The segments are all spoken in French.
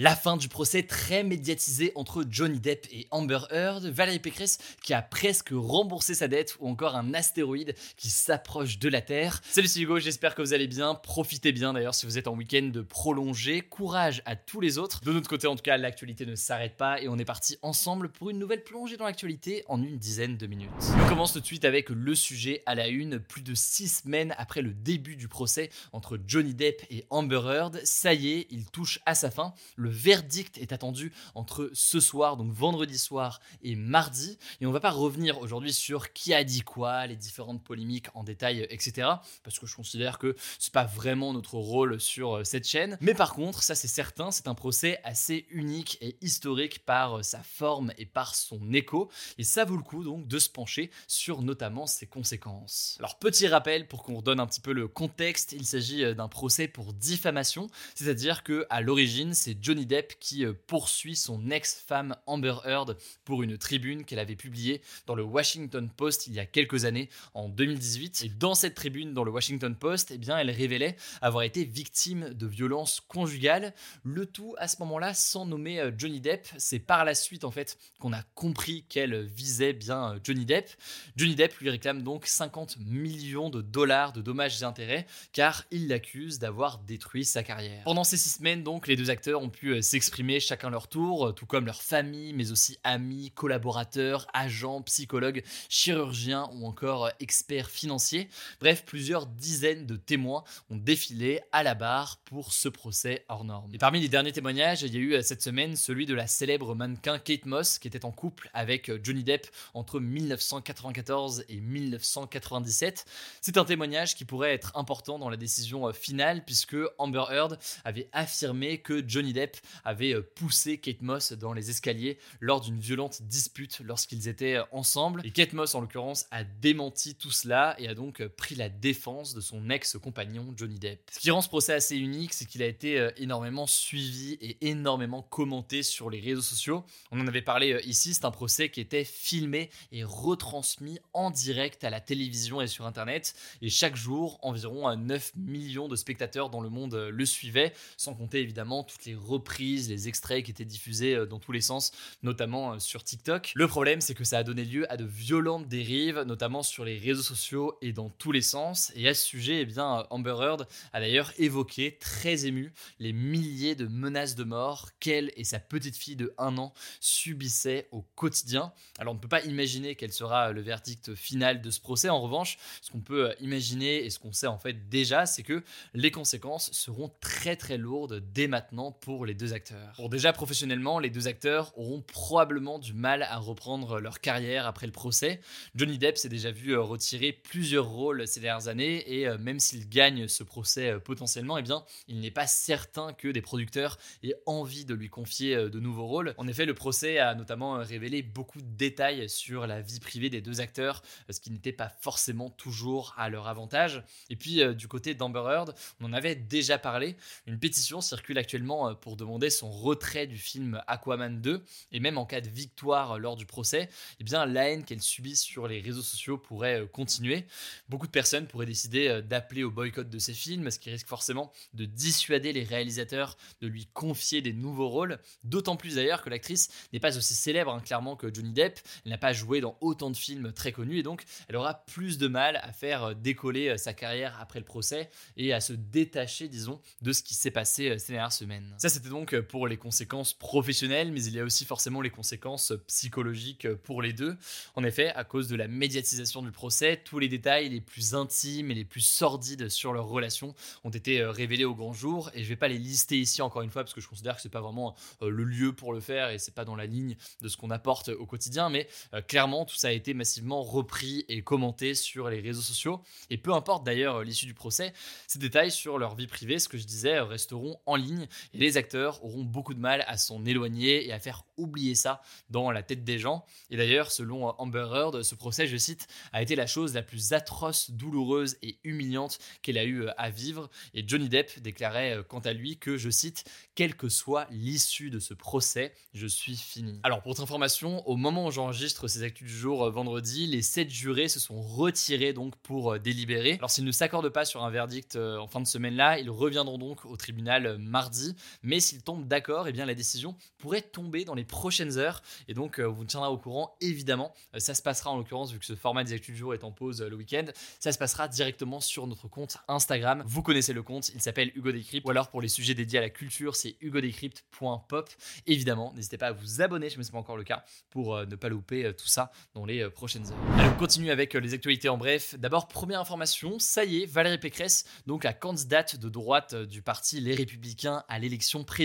La fin du procès très médiatisé entre Johnny Depp et Amber Heard, Valérie Pécresse qui a presque remboursé sa dette ou encore un astéroïde qui s'approche de la Terre. Salut c'est Hugo, j'espère que vous allez bien, profitez bien d'ailleurs si vous êtes en week-end de prolonger, courage à tous les autres. De notre côté en tout cas, l'actualité ne s'arrête pas et on est parti ensemble pour une nouvelle plongée dans l'actualité en une dizaine de minutes. On commence tout de suite avec le sujet à la une, plus de six semaines après le début du procès entre Johnny Depp et Amber Heard, ça y est, il touche à sa fin. Verdict est attendu entre ce soir, donc vendredi soir, et mardi. Et on va pas revenir aujourd'hui sur qui a dit quoi, les différentes polémiques en détail, etc. Parce que je considère que c'est pas vraiment notre rôle sur euh, cette chaîne. Mais par contre, ça c'est certain, c'est un procès assez unique et historique par euh, sa forme et par son écho. Et ça vaut le coup donc de se pencher sur notamment ses conséquences. Alors petit rappel pour qu'on redonne un petit peu le contexte, il s'agit euh, d'un procès pour diffamation, c'est-à-dire que à l'origine c'est Johnny Depp qui euh, poursuit son ex-femme Amber Heard pour une tribune qu'elle avait publiée dans le Washington Post il y a quelques années, en 2018. Et dans cette tribune, dans le Washington Post, eh bien, elle révélait avoir été victime de violences conjugales. Le tout à ce moment-là sans nommer euh, Johnny Depp. C'est par la suite en fait qu'on a compris qu'elle visait bien euh, Johnny Depp. Johnny Depp lui réclame donc 50 millions de dollars de dommages et intérêts car il l'accuse d'avoir détruit sa carrière. Pendant ces six semaines donc, les deux acteurs ont pu euh, s'exprimer chacun leur tour, euh, tout comme leur famille, mais aussi amis, collaborateurs, agents, psychologues, chirurgiens ou encore euh, experts financiers. Bref, plusieurs dizaines de témoins ont défilé à la barre pour ce procès hors norme. Et parmi les derniers témoignages, il y a eu cette semaine celui de la célèbre mannequin Kate Moss qui était en couple avec Johnny Depp entre 1994 et 1997. C'est un témoignage qui pourrait être important dans la décision finale puisque Amber Heard avait affirmé que Johnny Depp avait euh, poussé Kate Moss dans les escaliers lors d'une violente dispute lorsqu'ils étaient euh, ensemble. Et Kate Moss, en l'occurrence, a démenti tout cela et a donc euh, pris la défense de son ex-compagnon Johnny Depp. Ce qui rend ce procès assez unique, c'est qu'il a été énormément suivi et énormément commenté sur les réseaux sociaux. On en avait parlé ici, c'est un procès qui était filmé et retransmis en direct à la télévision et sur Internet. Et chaque jour, environ 9 millions de spectateurs dans le monde le suivaient, sans compter évidemment toutes les reprises, les extraits qui étaient diffusés euh, dans tous les sens, notamment euh, sur TikTok. Le problème, c'est que ça a donné lieu à de violentes dérives, notamment sur les réseaux sociaux et dans tous les sens. Et à ce sujet, eh bien, Amber Heard a d'ailleurs évoqué, très ému, les milliers de menaces de mort qu'elle et sa petite fille de 1 an subissaient au quotidien. Alors on ne peut pas imaginer quel sera le verdict final de ce procès. En revanche, ce qu'on peut imaginer et ce qu'on sait en fait déjà, c'est que les conséquences seront très très lourdes dès maintenant pour les deux acteurs. Bon, déjà professionnellement, les deux acteurs auront probablement du mal à reprendre leur carrière après le procès. Johnny Depp s'est déjà vu euh, retirer plusieurs rôles ces dernières années et euh, même s'il gagne ce procès euh, potentiellement, eh bien, il n'est pas certain que des producteurs aient envie de lui confier de nouveaux rôles. En effet, le procès a notamment révélé beaucoup de détails sur la vie privée des deux acteurs, ce qui n'était pas forcément toujours à leur avantage. Et puis du côté d'Amber Heard, on en avait déjà parlé. Une pétition circule actuellement pour demander son retrait du film Aquaman 2 et même en cas de victoire lors du procès, eh bien la haine qu'elle subit sur les réseaux sociaux pourrait euh, continuer. Beaucoup de personnes pourraient décider euh, d'appeler au boycott de ces films, ce qui risque forcément de dissuader les réalisateurs de lui confier des nouveaux rôles, d'autant plus d'ailleurs que l'actrice n'est pas aussi célèbre hein, clairement que Johnny Depp, elle n'a pas joué dans autant de films très connus et donc elle aura plus de mal à faire euh, décoller sa carrière après le procès et à se détacher disons de ce qui s'est passé ces dernières semaines. Ça donc pour les conséquences professionnelles, mais il y a aussi forcément les conséquences psychologiques pour les deux. En effet, à cause de la médiatisation du procès, tous les détails les plus intimes et les plus sordides sur leur relation ont été révélés au grand jour, et je vais pas les lister ici encore une fois parce que je considère que c'est pas vraiment le lieu pour le faire et c'est pas dans la ligne de ce qu'on apporte au quotidien, mais clairement tout ça a été massivement repris et commenté sur les réseaux sociaux, et peu importe d'ailleurs l'issue du procès, ces détails sur leur vie privée, ce que je disais, resteront en ligne. Et les acteurs auront beaucoup de mal à s'en éloigner et à faire oublier ça dans la tête des gens. Et d'ailleurs, selon Amber Heard, ce procès, je cite, a été la chose la plus atroce, douloureuse et humiliante qu'elle a eu à vivre. Et Johnny Depp déclarait euh, quant à lui que, je cite, quelle que soit l'issue de ce procès, je suis fini. Alors pour votre information, au moment où j'enregistre ces actus du jour euh, vendredi, les sept jurés se sont retirés donc pour euh, délibérer. Alors s'ils ne s'accordent pas sur un verdict en fin de semaine-là, ils reviendront donc au tribunal mardi. Mais s'ils tombent d'accord, eh bien la décision pourrait tomber dans les prochaines heures. Et donc, euh, on vous tiendra au courant, évidemment. Euh, ça se passera en l'occurrence, vu que ce format des actus du jour est en pause euh, le week-end, ça se passera directement sur notre compte Instagram. Vous connaissez le compte, il s'appelle Hugo Decrypt. Ou alors pour les sujets dédiés à la culture, c'est hugodecrypt.pop. Évidemment, n'hésitez pas à vous abonner, je ne sais pas encore le cas, pour ne pas louper tout ça dans les prochaines heures. Allez, on continue avec les actualités en bref. D'abord, première information, ça y est, Valérie Pécresse, donc la candidate de droite du parti Les Républicains à l'élection présidentielle,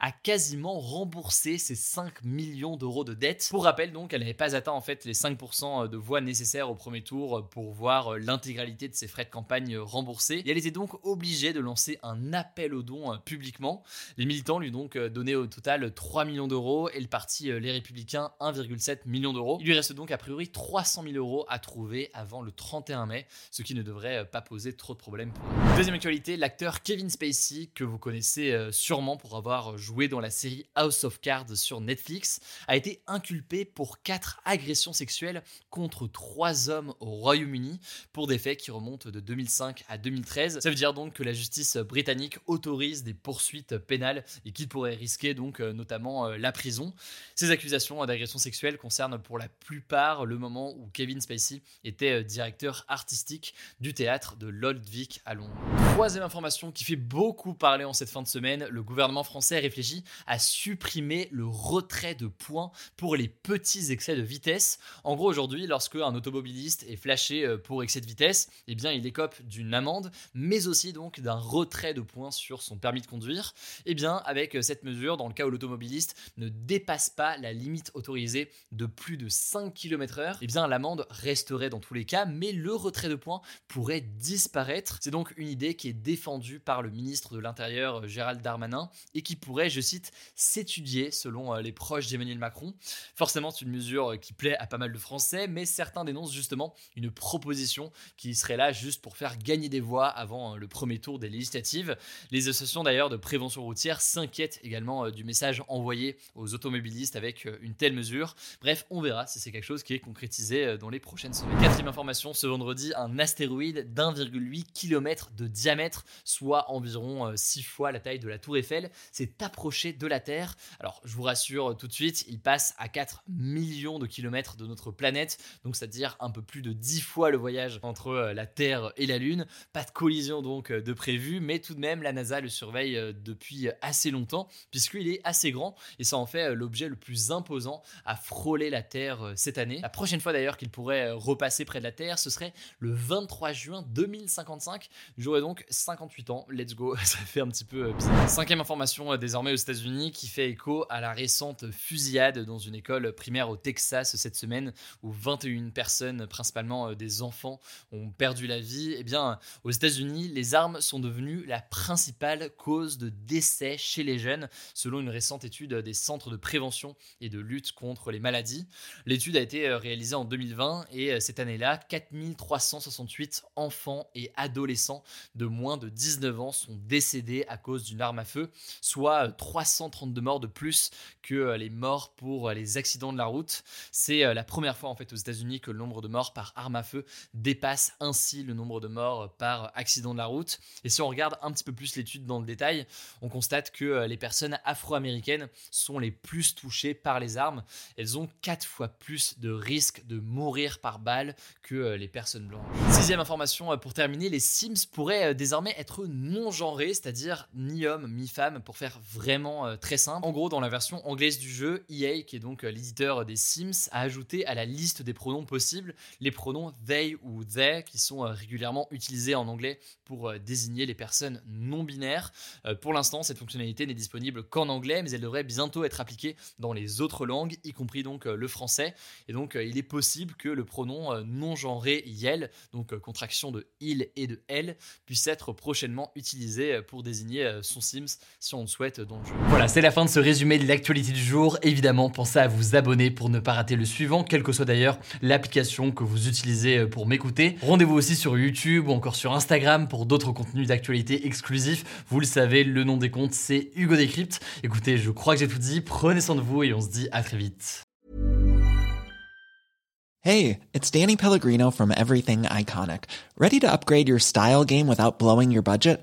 a quasiment remboursé ses 5 millions d'euros de dettes. Pour rappel, donc, elle n'avait pas atteint en fait les 5% de voix nécessaires au premier tour pour voir l'intégralité de ses frais de campagne remboursés. Et elle était donc obligée de lancer un appel aux dons euh, publiquement. Les militants lui ont donc euh, donné au total 3 millions d'euros et le parti euh, Les Républicains 1,7 million d'euros. Il lui reste donc a priori 300 000 euros à trouver avant le 31 mai, ce qui ne devrait pas poser trop de problèmes Deuxième actualité, l'acteur Kevin Spacey, que vous connaissez sûrement pour avoir joué dans la série House of Cards sur Netflix, a été inculpé pour quatre agressions sexuelles contre trois hommes au Royaume-Uni pour des faits qui remontent de 2005 à 2013. Ça veut dire donc que la justice britannique autorise des poursuites pénales et qu'il pourrait risquer donc euh, notamment euh, la prison. Ces accusations d'agression sexuelle concernent pour la plupart le moment où Kevin Spacey était euh, directeur artistique du théâtre de l'Old Vic à Londres. Troisième information qui fait beaucoup parler en cette fin de semaine, le gouvernement français réfléchit à supprimer le retrait de points pour les petits excès de vitesse. En gros, aujourd'hui, lorsque un automobiliste est flashé euh, pour excès de vitesse, eh bien, il écope d'une amende, mais aussi donc d'un retrait de points sur son permis de conduire. Eh bien, avec euh, cette mesure, dans le cas où l'automobiliste ne dépasse pas la limite autorisée de plus de 5 km/h, eh bien, l'amende resterait dans tous les cas, mais le retrait de points pourrait disparaître. C'est donc une idée qui est défendue par le ministre de l'Intérieur, euh, Gérald Darmanin, et qui pourrait, je cite, s'étudier selon les proches d'Emmanuel Macron. Forcément, c'est une mesure qui plaît à pas mal de Français, mais certains dénoncent justement une proposition qui serait là juste pour faire gagner des voix avant euh, le premier tour des législatives. Les associations d'ailleurs de prévention routière s'inquiètent également euh, du message envoyé aux automobilistes avec euh, une telle mesure. Bref, on verra si c'est quelque chose qui est concrétisé dans les prochaines semaines. Quatrième information, ce vendredi, un astéroïde d'1,8 km de diamètre, soit environ 6 fois la taille de la tour Eiffel, s'est approché de la Terre. Alors, je vous rassure tout de suite, il passe à 4 millions de kilomètres de notre planète, donc c'est-à-dire un peu plus de 10 fois le voyage entre euh, la Terre et la Lune. Pas de collision donc euh, de prévu, mais tout de même la NASA le surveille euh, depuis assez longtemps, puisqu'il est assez grand et ça en fait l'objet le plus imposant à frôler la Terre cette année. La prochaine fois d'ailleurs qu'il pourrait repasser près de la Terre, ce serait le 23 juin 2055. J'aurai donc 58 ans, let's go, ça fait un petit peu bizarre. Information désormais aux États-Unis qui fait écho à la récente fusillade dans une école primaire au Texas cette semaine où 21 personnes, principalement euh, des enfants, ont perdu la vie. Eh bien, aux États-Unis, les armes sont devenues la principale cause de décès chez les jeunes, selon une récente étude des centres de prévention et de lutte contre les maladies. L'étude a été euh, réalisée en 2020 et euh, cette année-là, 4368 enfants et adolescents de moins de 19 ans sont décédés à cause d'une arme à feu, soit 332 morts de plus que les morts pour les accidents de la route. C'est euh, la première fois en fait aux États-Unis que le nombre de morts par arme à feu dépasse ainsi le nombre de morts par accident de la route. Et si on regarde un petit peu plus l'étude dans le détail, on constate que euh, les personnes afro-américaines sont les plus touchées par les armes. Elles ont quatre fois plus de risques de mourir par balle que euh, les personnes blanches. Sixième information pour terminer, les Sims pourraient désormais être non genrés, c'est-à-dire ni hommes ni femme pour faire vraiment euh, très simple. En gros, dans la version anglaise du jeu, EA, qui est donc euh, l'éditeur des Sims, a ajouté à la liste des pronoms possibles les pronoms they ou they qui sont euh, régulièrement utilisés en anglais pour désigner les personnes non binaires. pour l'instant, cette fonctionnalité n'est disponible qu'en anglais, mais elle devrait bientôt être appliquée dans les autres langues, y compris donc le français. Et donc, il est possible que le pronom non genré yel, donc contraction de il et de elle, puisse être prochainement utilisé pour désigner son Sims si on le souhaite dans le jeu. Voilà, c'est la fin de ce résumé de l'actualité du jour. Évidemment, pensez à vous abonner pour ne pas rater le suivant, quelle que soit d'ailleurs l'application que vous utilisez pour m'écouter. Rendez-vous aussi sur YouTube ou encore sur Instagram pour d'autres contenus d'actualité exclusifs. Vous le savez, le nom des comptes, c'est Hugo Décrypte. Écoutez, je crois que j'ai tout dit. Prenez soin de vous et on se dit à très vite. Hey, it's Danny Pellegrino from Everything Iconic. Ready to upgrade your style game without blowing your budget?